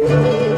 Música